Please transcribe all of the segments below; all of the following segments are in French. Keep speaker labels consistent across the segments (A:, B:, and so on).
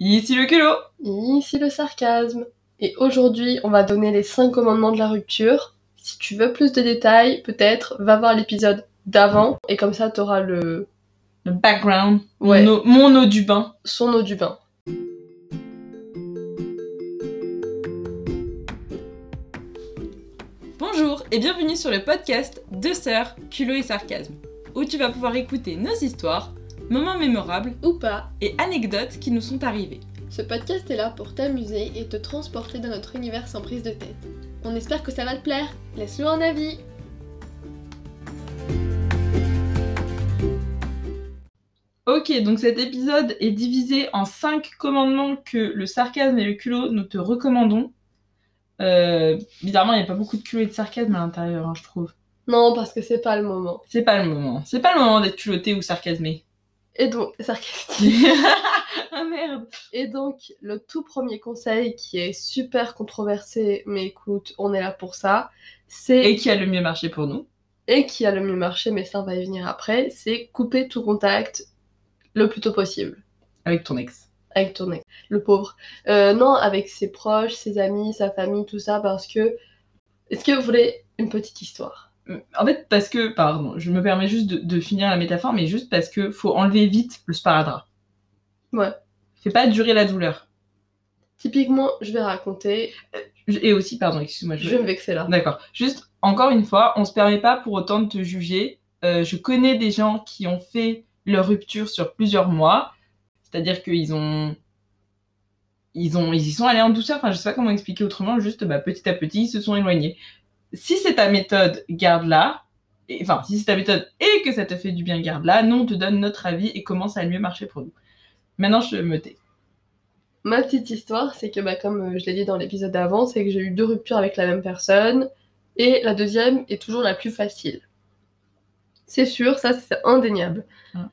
A: Ici le culot
B: Ici le sarcasme. Et aujourd'hui, on va donner les 5 commandements de la rupture. Si tu veux plus de détails, peut-être, va voir l'épisode d'avant. Et comme ça, t'auras le...
A: Le background,
B: Ouais.
A: mon, eau, mon eau du bain.
B: son eau du bain.
A: Bonjour et bienvenue sur le podcast Deux sœurs, culot et sarcasme, où tu vas pouvoir écouter nos histoires, moments mémorables
B: Ou pas.
A: et anecdotes qui nous sont arrivés.
B: Ce podcast est là pour t'amuser et te transporter dans notre univers sans prise de tête. On espère que ça va te plaire. Laisse-nous un avis.
A: Ok, donc cet épisode est divisé en 5 commandements que le sarcasme et le culot nous te recommandons. Euh, bizarrement, il n'y a pas beaucoup de culot et de sarcasme à l'intérieur, hein, je trouve.
B: Non, parce que c'est pas le moment.
A: C'est pas le moment. C'est pas le moment d'être culotté ou sarcasmé.
B: Et donc, sarcastique.
A: ah merde
B: Et donc, le tout premier conseil qui est super controversé, mais écoute, on est là pour ça, c'est
A: Et qui a le mieux marché pour nous
B: et qui a le mieux marché, mais ça on va y venir après, c'est couper tout contact le plus tôt possible
A: Avec ton ex.
B: avec ton ex, le pauvre. Euh, non, avec ses proches, ses amis, sa famille, tout ça, parce que. Est-ce que vous voulez une petite histoire?
A: En fait, parce que, pardon, je me permets juste de, de finir la métaphore, mais juste parce que faut enlever vite le sparadrap.
B: Ouais.
A: Fais pas durer la douleur.
B: Typiquement, je vais raconter,
A: Je- Et aussi, pardon, excuse-moi.
B: je vais me vexer là.
A: D'accord. Juste, encore une fois, on se permet pas pour autant de te juger. Euh, je connais des gens qui ont fait leur rupture sur plusieurs mois. C'est-à-dire qu'ils ont. Ils, ont, ils y sont allés en douceur, enfin je sais pas comment expliquer autrement, juste bah, petit à petit ils se sont éloignés. Si c'est ta méthode, garde-la. Et- Enfin, si c'est ta méthode et que ça te fait du bien, garde-la. Nous, on te donne notre avis et comment ça a mieux marché pour nous. Maintenant, je me tais.
B: Ma petite histoire, c'est que, bah, comme euh, je l'ai dit dans l'épisode d'avant, c'est que j'ai eu deux ruptures avec la même personne, et la deuxième est toujours la plus facile. C'est sûr, ça c'est indéniable.
A: Ah.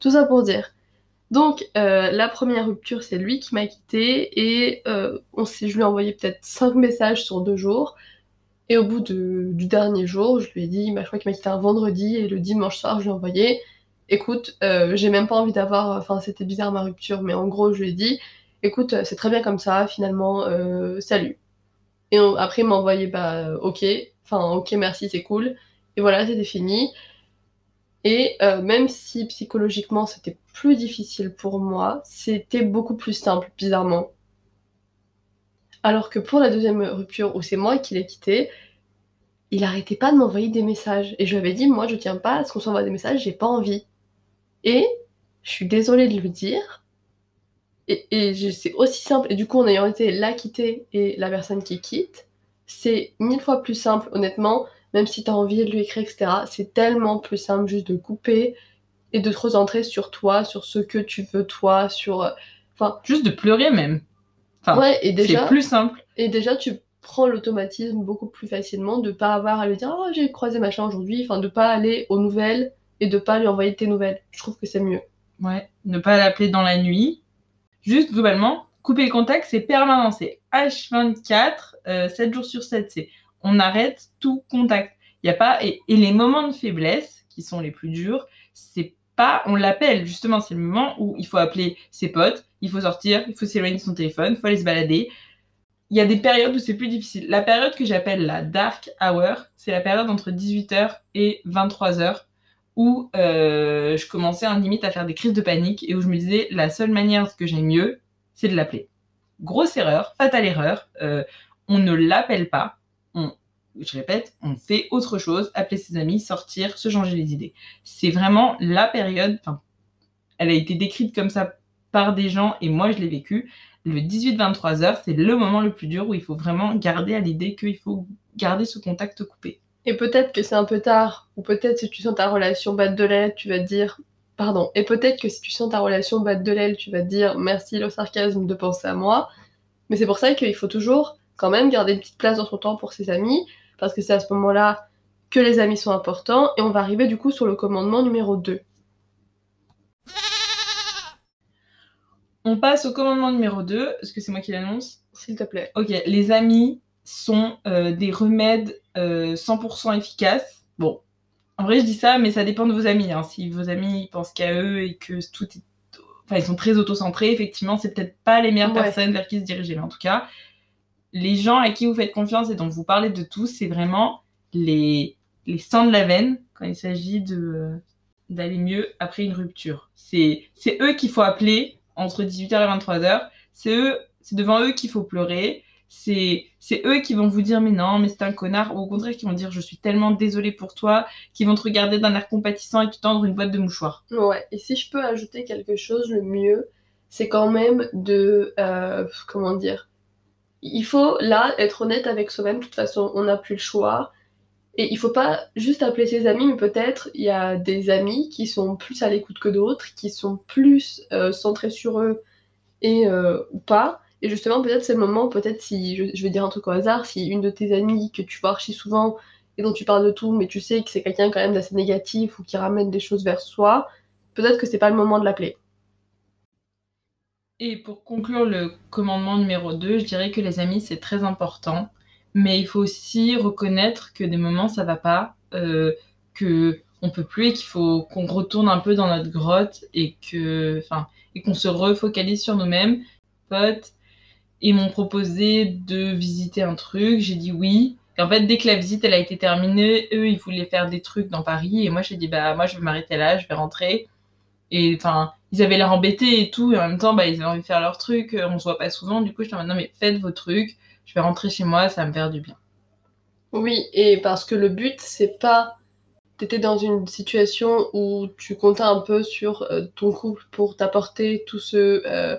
B: Tout ça pour dire. Donc, euh, la première rupture, c'est lui qui m'a quitté, et euh, on s'est- je lui ai envoyé peut-être 5 messages sur deux jours. Et au bout de- du dernier jour, je lui ai dit, bah, je crois qu'il m'a quitté un vendredi, et le dimanche soir, je lui ai envoyé, écoute, euh, j'ai même pas envie d'avoir, enfin c'était bizarre ma rupture, mais en gros, je lui ai dit, écoute, c'est très bien comme ça, finalement, euh, salut. Et après, il m'a envoyé, bah, euh, ok, enfin, ok, merci, c'est cool. Et voilà, c'était fini. Et euh, même si psychologiquement c'était plus difficile pour moi, c'était beaucoup plus simple, bizarrement. Alors que pour la deuxième rupture où c'est moi qui l'ai quitté, il arrêtait pas de m'envoyer des messages. Et je lui avais dit, moi je tiens pas à ce qu'on s'envoie des messages, j'ai pas envie. Et je suis désolée de le dire, et, c'est aussi simple, et du coup, en ayant été la quittée et la personne qui quitte, c'est mille fois plus simple, honnêtement, même si t'as envie de lui écrire, etc. C'est tellement plus simple juste de couper et de te recentrer sur toi, sur ce que tu veux toi, sur. euh, Enfin,
A: Juste de pleurer même. Enfin,
B: ouais, et déjà,
A: C'est plus simple.
B: et déjà, tu prends l'automatisme beaucoup plus facilement de pas avoir à lui dire Oh, j'ai croisé machin aujourd'hui, enfin, de pas aller aux nouvelles et de pas lui envoyer tes nouvelles. Je trouve que c'est mieux.
A: Ouais, ne pas l'appeler dans la nuit. Juste globalement, couper le contact, c'est permanent. C'est H24, euh, 7 jours sur 7. C'est on arrête tout contact. Il y a pas et, et les moments de faiblesse qui sont les plus durs, c'est pas on l'appelle justement, c'est le moment où il faut appeler ses potes, il faut sortir, il faut s'éloigner de son téléphone, il faut aller se balader. Il y a des périodes où c'est plus difficile. La période que j'appelle la dark hour, c'est la période entre 18h et 23h où euh, je commençais en limite à faire des crises de panique et où je me disais la seule manière que j'ai mieux, c'est de l'appeler. Grosse erreur, fatale erreur. euh, on ne l'appelle pas. On, je répète, on fait autre chose, appeler ses amis, sortir, se changer les idées. C'est vraiment la période. Enfin, elle a été décrite comme ça par des gens et moi je l'ai vécu. Le 18-23 heures, c'est le moment le plus dur où il faut vraiment garder à l'idée qu'il faut garder ce contact coupé.
B: Et peut-être que c'est un peu tard, ou peut-être si tu sens ta relation battre de l'aile, tu vas te dire. Pardon. Et peut-être que si tu sens ta relation battre de l'aile, tu vas te dire merci le sarcasme de penser à moi. Mais c'est pour ça qu'il faut toujours quand même garder une petite place dans son temps pour ses amis, parce que c'est à ce moment-là que les amis sont importants, et on va arriver du coup sur le commandement numéro 2.
A: On passe au commandement numéro 2. Est-ce que c'est moi qui l'annonce?
B: S'il te plaît.
A: Ok, les amis sont euh, des remèdes euh, 100% efficaces. Bon, en vrai, je dis ça, mais ça dépend de vos amis. hein. Si vos amis pensent qu'à eux et que tout est. enfin, ils sont très autocentrés. Effectivement, c'est peut-être pas les meilleures
B: Ouais.
A: personnes vers qui se diriger. Mais en tout cas, les gens à qui vous faites confiance et dont vous parlez de tout, c'est vraiment les, les sangs de la veine quand il s'agit de d'aller mieux après une rupture. C'est eux qu'il faut appeler entre 18h et 23h. C'est eux, c'est devant eux qu'il faut pleurer. C'est c'est eux qui vont vous dire mais non, mais c'est un connard ou au contraire qui vont dire je suis tellement désolée pour toi, qui vont te regarder d'un air compatissant et te tendre une boîte de mouchoirs.
B: Ouais, et si je peux ajouter quelque chose, le mieux, c'est quand même de... euh, comment dire Il faut, là, être honnête avec soi-même. De toute façon, on n'a plus le choix. Et il faut pas juste appeler ses amis, mais peut-être il y a des amis qui sont plus à l'écoute que d'autres, qui sont plus euh, centrés sur eux et euh, ou pas. Et justement, peut-être c'est le moment, peut-être si, je, je vais dire un truc au hasard, si une de tes amies que tu vois archi souvent et dont tu parles de tout, mais tu sais que c'est quelqu'un quand même d'assez négatif ou qui ramène des choses vers soi, peut-être que c'est pas le moment de l'appeler.
A: Et pour conclure le commandement numéro 2, je dirais que les amis, c'est très important. Mais il faut aussi reconnaître que des moments, ça va pas, euh, que on peut plus et qu'il faut qu'on retourne un peu dans notre grotte et que, enfin, qu'on se refocalise sur nous-mêmes. Potes, ils m'ont proposé de visiter un truc, j'ai dit oui. Et en fait, dès que la visite elle a été terminée, eux ils voulaient faire des trucs dans Paris et moi j'ai dit bah moi je vais m'arrêter là, je vais rentrer. Et enfin, ils avaient l'air embêtés et tout, et en même temps, bah, ils avaient envie de faire leur truc, euh, on se voit pas souvent, du coup, je mode, non, mais faites vos trucs, je vais rentrer chez moi, ça va me faire du bien.
B: Oui, et parce que le but, c'est pas. T'étais dans une situation où tu comptais un peu sur euh, ton couple pour t'apporter tout ce. euh,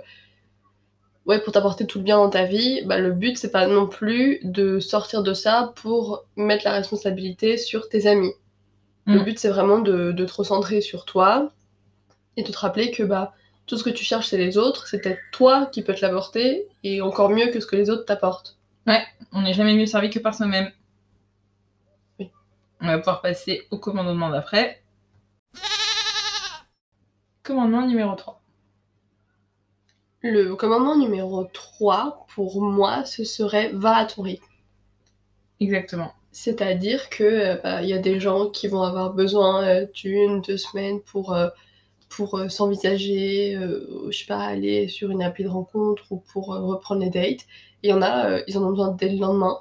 B: Ouais, pour t'apporter tout le bien dans ta vie. Bah, le but, c'est pas non plus de sortir de ça pour mettre la responsabilité sur tes amis. Le
A: Mm.
B: but, c'est vraiment de, de te recentrer sur toi et de te rappeler que bah, tout ce que tu cherches, c'est les autres. C'est peut-être toi qui peux te l'apporter et encore mieux que ce que les autres t'apportent.
A: On n'est jamais mieux servi que par soi-même.
B: Oui.
A: On va pouvoir passer au commandement d'après. Commandement numéro 3.
B: Le commandement numéro 3, pour moi, ce serait va à ton rythme.
A: Exactement.
B: C'est-à-dire que euh, bah, il y a des gens qui vont avoir besoin euh, d'une, deux semaines pour, euh, pour euh, s'envisager, euh, je sais pas, aller sur une appli de rencontre ou pour euh, reprendre les dates. Il y en a, ils en ont besoin dès le lendemain.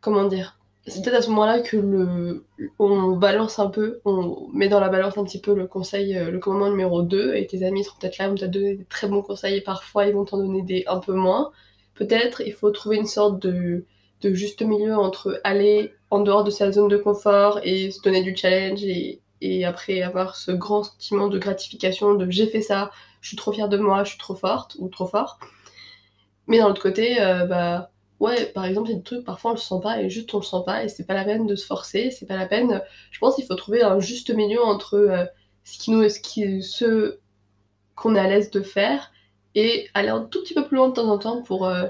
B: Comment dire? C'est peut-être à ce moment-là que le, on balance un peu, on met dans la balance un petit peu le conseil, le commandement numéro 2, et tes amis seront peut-être là, vont te donner des très bons conseils, et parfois ils vont t'en donner des un peu moins. Peut-être il faut trouver une sorte de de juste milieu entre aller en dehors de sa zone de confort et se donner du challenge et, et après avoir ce grand sentiment de gratification de j'ai fait ça, je suis trop fière de moi, je suis trop forte ou trop fort. Mais d'un autre côté, euh, bah ouais, par exemple, il y a des trucs, parfois on le sent pas et juste on le sent pas et c'est pas la peine de se forcer, c'est pas la peine. Je pense qu'il faut trouver un juste milieu entre euh, ce qui nous, ce qu'on est à l'aise de faire et aller un tout petit peu plus loin de temps en temps pour euh,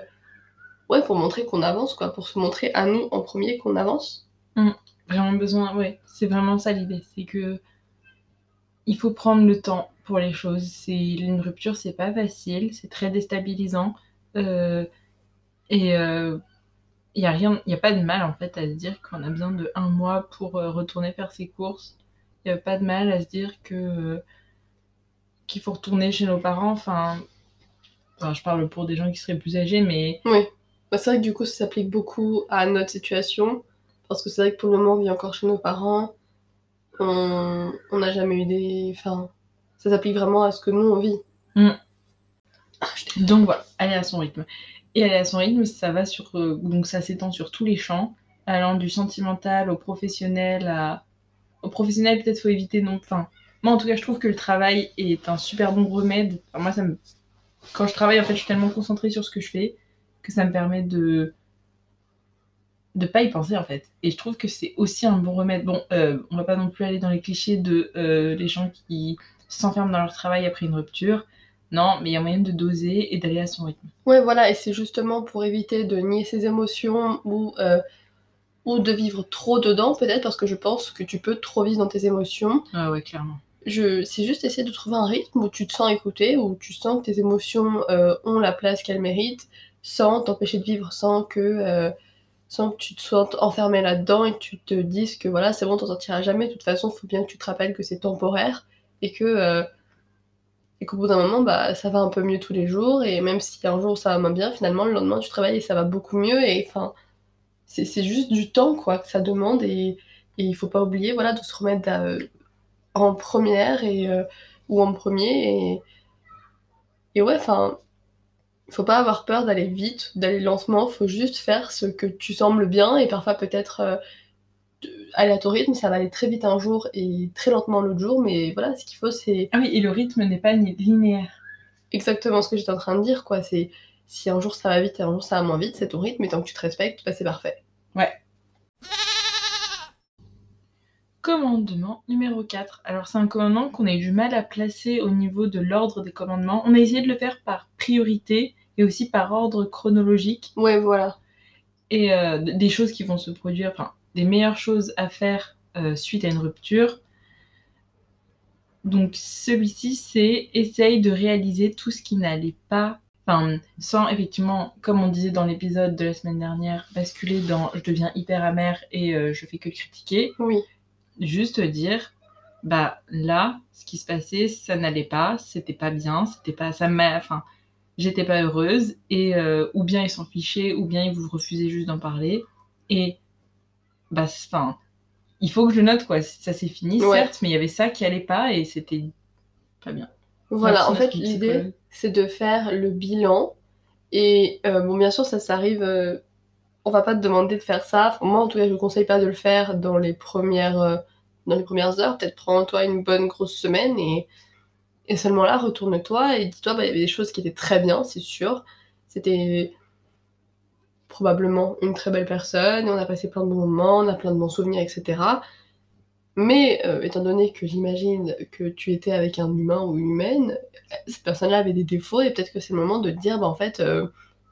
B: ouais, pour montrer qu'on avance, quoi, pour se montrer à nous en premier qu'on avance.
A: Vraiment besoin, ouais, c'est vraiment ça l'idée. C'est que il faut prendre le temps pour les choses. C'est une rupture, c'est pas facile, c'est très déstabilisant. Euh, et il y a rien, il a pas de mal en fait à se dire qu'on a besoin de un mois pour euh, retourner faire ses courses. Il y a pas de mal à se dire que euh, qu'il faut retourner chez nos parents. Enfin, enfin, je parle pour des gens qui seraient plus âgés, mais
B: Oui. Bah, c'est vrai que du coup, ça s'applique beaucoup à notre situation, parce que c'est vrai que pour le moment, on vit encore chez nos parents. On n'a jamais eu des. Enfin, ça s'applique vraiment à ce que nous, on vit.
A: Mm.
B: Ah,
A: Donc voilà, aller à son rythme. Et aller à son rythme, ça va sur, euh, donc ça s'étend sur tous les champs, allant du sentimental au professionnel à, au professionnel peut-être faut éviter non, enfin, moi en tout cas je trouve que le travail est un super bon remède. Enfin, moi ça me, quand je travaille en fait je suis tellement concentrée sur ce que je fais que ça me permet de, de pas y penser en fait. Et je trouve que c'est aussi un bon remède. Bon, euh, on va pas non plus aller dans les clichés de euh, les gens qui s'enferment dans leur travail après une rupture. Non, mais il y a moyen de doser et d'aller à son rythme.
B: Ouais, voilà, et c'est justement pour éviter de nier ses émotions ou, euh, ou de vivre trop dedans, peut-être, parce que je pense que tu peux trop vivre dans tes émotions.
A: Ah ouais, clairement.
B: Je, c'est juste essayer de trouver un rythme où tu te sens écouté, où tu sens que tes émotions euh, ont la place qu'elles méritent, sans t'empêcher de vivre, sans que, sans que tu te sois enfermé là-dedans et que tu te dises que voilà, c'est bon, t'en sortiras jamais. De toute façon, il faut bien que tu te rappelles que c'est temporaire et que, euh, et qu'au bout d'un moment, bah, ça va un peu mieux tous les jours, et même si un jour ça va moins bien, finalement, le lendemain, tu travailles et ça va beaucoup mieux, et enfin, c'est juste du temps, quoi, que ça demande, et, et il faut pas oublier, voilà, de se remettre euh, en première, et, euh, ou en premier, et, et ouais, enfin, faut pas avoir peur d'aller vite, d'aller lentement, faut juste faire ce que tu sembles bien, et parfois peut-être... Euh, aller à ton rythme, ça va aller très vite un jour et très lentement l'autre jour, mais voilà, ce qu'il faut, c'est.
A: Ah oui, et le rythme n'est pas linéaire.
B: Exactement ce que j'étais en train de dire, quoi. C'est si un jour ça va vite et un jour ça va moins vite, c'est ton rythme, et tant que tu te respectes, bah, c'est parfait.
A: Ouais. Commandement numéro 4. Alors, c'est un commandement qu'on a eu du mal à placer au niveau de l'ordre des commandements. On a essayé de le faire par priorité et aussi par ordre chronologique.
B: Ouais, voilà.
A: Et euh, des choses qui vont se produire, enfin, des meilleures choses à faire euh, suite à une rupture. Donc celui-ci, c'est essaye de réaliser tout ce qui n'allait pas, enfin, sans effectivement, comme on disait dans l'épisode de la semaine dernière, basculer dans je deviens hyper amer et euh, je fais que critiquer.
B: Oui.
A: Juste dire, bah là, ce qui se passait, ça n'allait pas, c'était pas bien, c'était pas, ça m'a, enfin, j'étais pas heureuse et euh, ou bien ils s'en fichaient, ou bien ils vous refusaient juste d'en parler et bah, enfin, il faut que je note quoi. Ça s'est fini, certes, mais il y avait ça qui allait pas et c'était pas bien.
B: Voilà, en fait, l'idée, c'est de faire le bilan. Et euh, bon, bien sûr, ça, ça arrive. Euh, on va pas te demander de faire ça. moi, en tout cas, je ne conseille pas de le faire dans les premières, euh, dans les premières heures. Peut-être prends-toi une bonne grosse semaine et, et seulement là, retourne-toi et dis-toi, bah, il y avait des choses qui étaient très bien, c'est sûr. C'était probablement une très belle personne, on a passé plein de bons moments, on a plein de bons souvenirs, etc. Mais euh, étant donné que j'imagine que tu étais avec un humain ou une humaine, cette personne-là avait des défauts et peut-être que c'est le moment de dire, bah en fait, euh,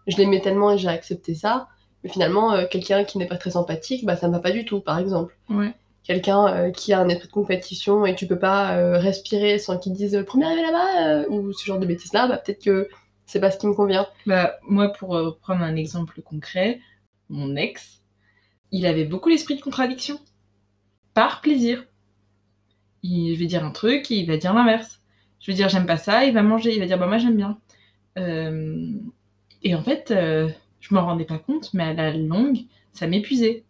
B: je l'aimais tellement et j'ai accepté ça, mais finalement, euh, quelqu'un qui n'est pas très sympathique, bah ça ne va pas du tout, par exemple. Quelqu'un qui a un esprit de compétition et tu peux pas respirer sans qu'il dise premier arrivé là-bas ou ce genre de bêtises-là, bah peut-être que c'est pas ce qui me convient.
A: Bah, moi, pour euh, prendre un exemple concret, mon ex, il avait beaucoup l'esprit de contradiction. Par plaisir. je vais dire un truc il va dire l'inverse. Je vais dire j'aime pas ça, il va manger, il va dire bah moi j'aime bien. Euh, et en fait, euh, je m'en rendais pas compte, mais à la longue, ça m'épuisait.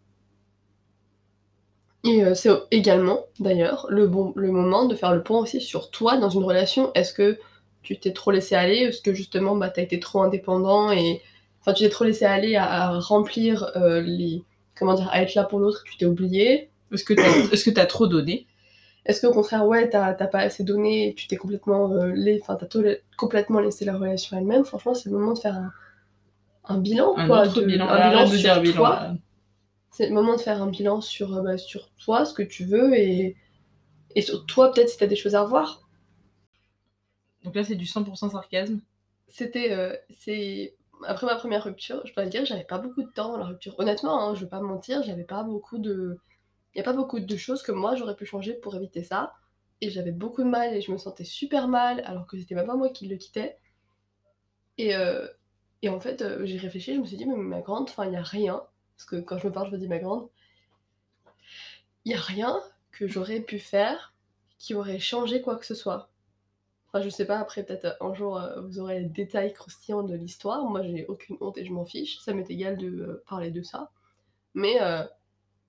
B: Et c'est également, d'ailleurs, le, bon, le moment de faire le point aussi sur toi dans une relation. Est-ce que tu t'es trop laissé aller? Est-ce que justement bah, tu as été trop indépendant et enfin tu t'es trop laissé aller à, remplir euh, les comment dire à être là pour l'autre tu t'es oublié?
A: Est-ce que tu as, as trop donné?
B: Est-ce qu'au contraire ouais t'as, pas assez donné et tu t'es complètement euh, enfin complètement laissé la relation elle-même? Franchement c'est le moment de faire un, un bilan
A: un
B: quoi,
A: de, bilan, un bilan sur
B: bilan, toi. C'est le moment de faire un bilan sur, euh, bah, sur toi, ce que tu veux et, et sur toi peut-être si t'as des choses à revoir.
A: Donc là, c'est du 100% sarcasme.
B: C'était. Euh, c'est Après ma première rupture, je dois le dire, j'avais pas beaucoup de temps dans la rupture. Honnêtement, hein, je vais pas mentir, j'avais pas beaucoup de. Il y a pas beaucoup de choses que moi j'aurais pu changer pour éviter ça. Et j'avais beaucoup de mal et je me sentais super mal alors que c'était même pas moi qui le quittais. Et, euh, et en fait, euh, j'ai réfléchi, je me suis dit, mais ma grande, enfin, il y a rien. Parce que quand je me parle, je me dis ma grande. Il y a rien que j'aurais pu faire qui aurait changé quoi que ce soit. Enfin, je sais pas, après, peut-être euh, un jour, euh, vous aurez les détails croustillants de l'histoire. Moi, j'ai aucune honte et je m'en fiche. Ça m'est égal de euh, parler de ça. Mais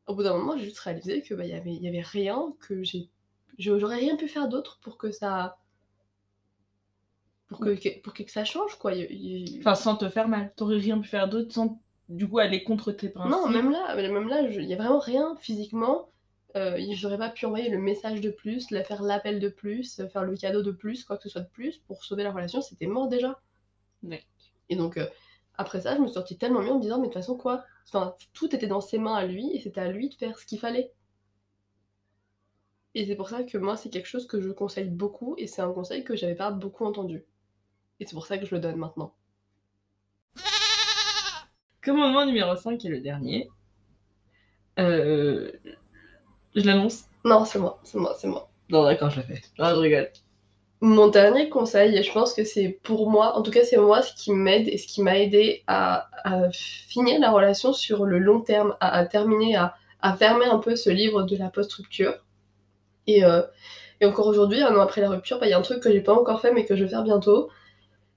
B: au bout d'un moment, j'ai juste réalisé que bah, y avait, y avait rien que j'ai. J'aurais rien pu faire d'autre pour que ça. Pour que, pour que ça change, quoi.
A: Enfin, sans te faire mal. T'aurais rien pu faire d'autre sans, du coup, aller contre tes principes.
B: Non, même là, même là, il y a vraiment rien physiquement euh, j'aurais pas pu envoyer le message de plus, faire l'appel de plus, faire le cadeau de plus, quoi que ce soit de plus pour sauver la relation, c'était mort déjà. Et donc euh, après ça, je me suis sortie tellement mieux en me disant mais de toute façon quoi, enfin, tout était dans ses mains à lui et c'était à lui de faire ce qu'il fallait. Et c'est pour ça que moi c'est quelque chose que je conseille beaucoup et c'est un conseil que j'avais pas beaucoup entendu. Et c'est pour ça que je le donne maintenant.
A: Commandement numéro 5 est le dernier. Euh, je l'annonce
B: Non, c'est moi, c'est moi, c'est moi.
A: Non, d'accord, je la fais. Ah, je rigole.
B: Mon dernier conseil, et je pense que c'est pour moi, en tout cas c'est moi ce qui m'aide et ce qui m'a aidé à, finir la relation sur le long terme, à, terminer, à, fermer un peu ce livre de la post-rupture. Et, euh, Et encore aujourd'hui, un an après la rupture, bah, il y a un truc que j'ai pas encore fait mais que je vais faire bientôt.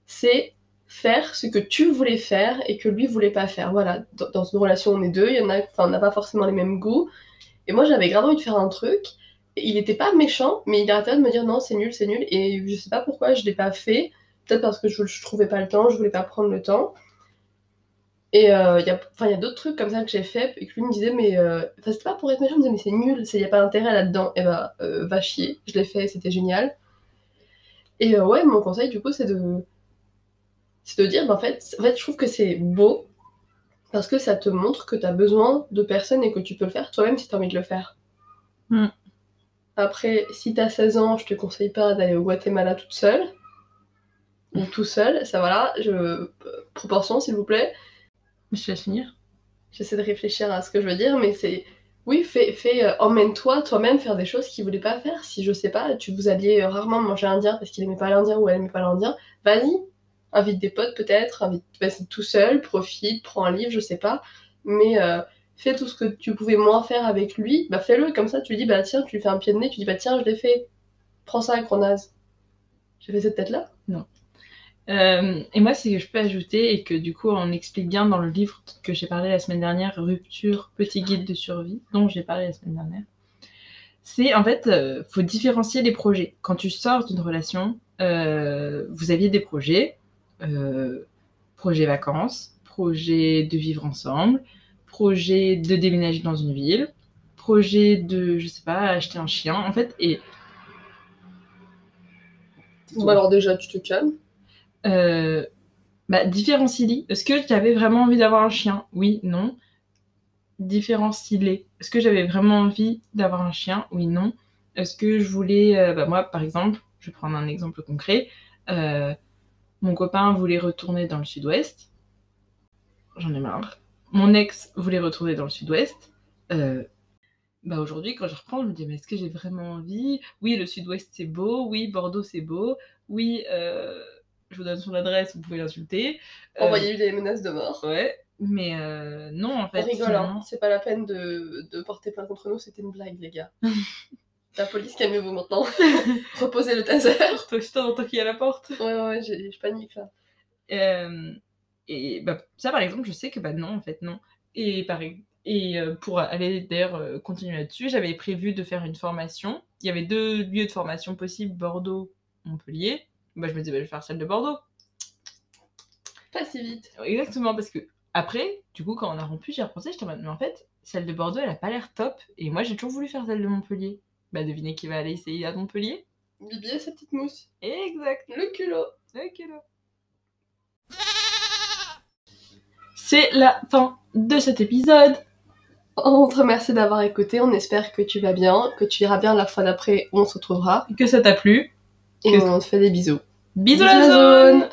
B: C'est faire ce que tu voulais faire et que lui voulait pas faire. Voilà, dans, une relation on est deux, il y en a, on n'a pas forcément les mêmes goûts. Et moi j'avais grave envie de faire un truc. Il était pas méchant, mais il arrêtait de me dire non c'est nul, c'est nul. Et je sais pas pourquoi je l'ai pas fait. Peut-être parce que je, je trouvais pas le temps, je voulais pas prendre le temps. Et euh, il y a, y a d'autres trucs comme ça que j'ai fait et que lui me disait, mais euh, c'était pas pour être méchant, il me disait, mais c'est nul, il n'y a pas d'intérêt là-dedans. Et bah, euh, va chier, je l'ai fait, c'était génial. Et euh, ouais, mon conseil du coup, c'est de, c'est de dire, bah, en, fait, en fait, je trouve que c'est beau parce que ça te montre que tu as besoin de personne et que tu peux le faire toi-même si tu as envie de le faire.
A: Mm.
B: Après, si tu as 16 ans, je te conseille pas d'aller au Guatemala toute seule. Ou tout seul, ça voilà, je... proportion s'il vous plaît.
A: Je laisse finir.
B: J'essaie de réfléchir à ce que je veux dire, mais c'est. Oui, fais, fais euh, emmène-toi toi-même faire des choses qu'il voulait pas faire. Si je sais pas, tu vous alliez euh, rarement manger indien parce qu'il aimait pas l'indien ou elle aimait pas l'indien, vas-y, invite des potes peut-être, invite, vas-y tout seul, profite, prends un livre, je sais pas, mais euh, fais tout ce que tu pouvais moins faire avec lui, bah fais-le comme ça. Tu lui dis bah tiens, tu lui fais un pied de nez, tu dis bah tiens, je l'ai fait, prends ça, gros naze. J'ai fait cette tête là.
A: Euh, et moi, ce que je peux ajouter, et que du coup, on explique bien dans le livre que j'ai parlé la semaine dernière, Rupture, petit guide de survie, dont j'ai parlé la semaine dernière, c'est en fait, euh, faut différencier les projets. Quand tu sors d'une relation, euh, vous aviez des projets, projet vacances, projet de vivre ensemble, projet de déménager dans une ville, projet de, je sais pas, acheter un chien, en fait, et
B: Bon, alors déjà, tu te calmes.
A: euh, bah, différencie-les. Est-ce que j'avais vraiment envie d'avoir un chien? Oui, non. Différencie-les. Est-ce que j'avais vraiment envie d'avoir un chien? Oui, non. Est-ce que je voulais... euh, bah, moi, par exemple, je vais prendre un exemple concret. Euh, mon copain voulait retourner dans le sud-ouest. J'en ai marre. Mon ex voulait retourner dans le sud-ouest. Euh, bah aujourd'hui, quand je reprends, je me dis, mais est-ce que j'ai vraiment envie? Oui, le sud-ouest, c'est beau. Oui, Bordeaux, c'est beau. Oui, euh, je vous donne son adresse, vous pouvez l'insulter. Euh,
B: Envoyez-lui des menaces de mort.
A: Ouais, mais euh, non, en fait.
B: On rigole, hein. c'est pas la peine de, de porter plainte contre nous, c'était une blague, les gars. la police, calmez-vous maintenant. Reposez le taser.
A: Toi, je t'entends qui à la porte.
B: Ouais, ouais, je panique là.
A: Euh, et bah, ça, par exemple, je sais que bah non, en fait, non. Et, par, et euh, pour aller d'ailleurs euh, continuer là-dessus, j'avais prévu de faire une formation. Il y avait deux lieux de formation possibles, Bordeaux, Montpellier. Bah, je me disais, bah, je vais faire celle de Bordeaux.
B: Pas si vite.
A: Exactement, parce que après, du coup, quand on a rompu, j'ai repensé, j'étais en mode, mais en fait, celle de Bordeaux, elle a pas l'air top. Et moi, j'ai toujours voulu faire celle de Montpellier. Bah, devinez qui va aller essayer à Montpellier
B: Bibi et sa petite mousse.
A: Exact.
B: Le culot.
A: Ok, là. C'est la fin de cet épisode.
B: On te remercie d'avoir écouté, on espère que tu vas bien, que tu iras bien la fois d'après où on se retrouvera.
A: Que ça t'a plu.
B: Et
A: Que-
B: on te fait des bisous.
A: Bisous la zone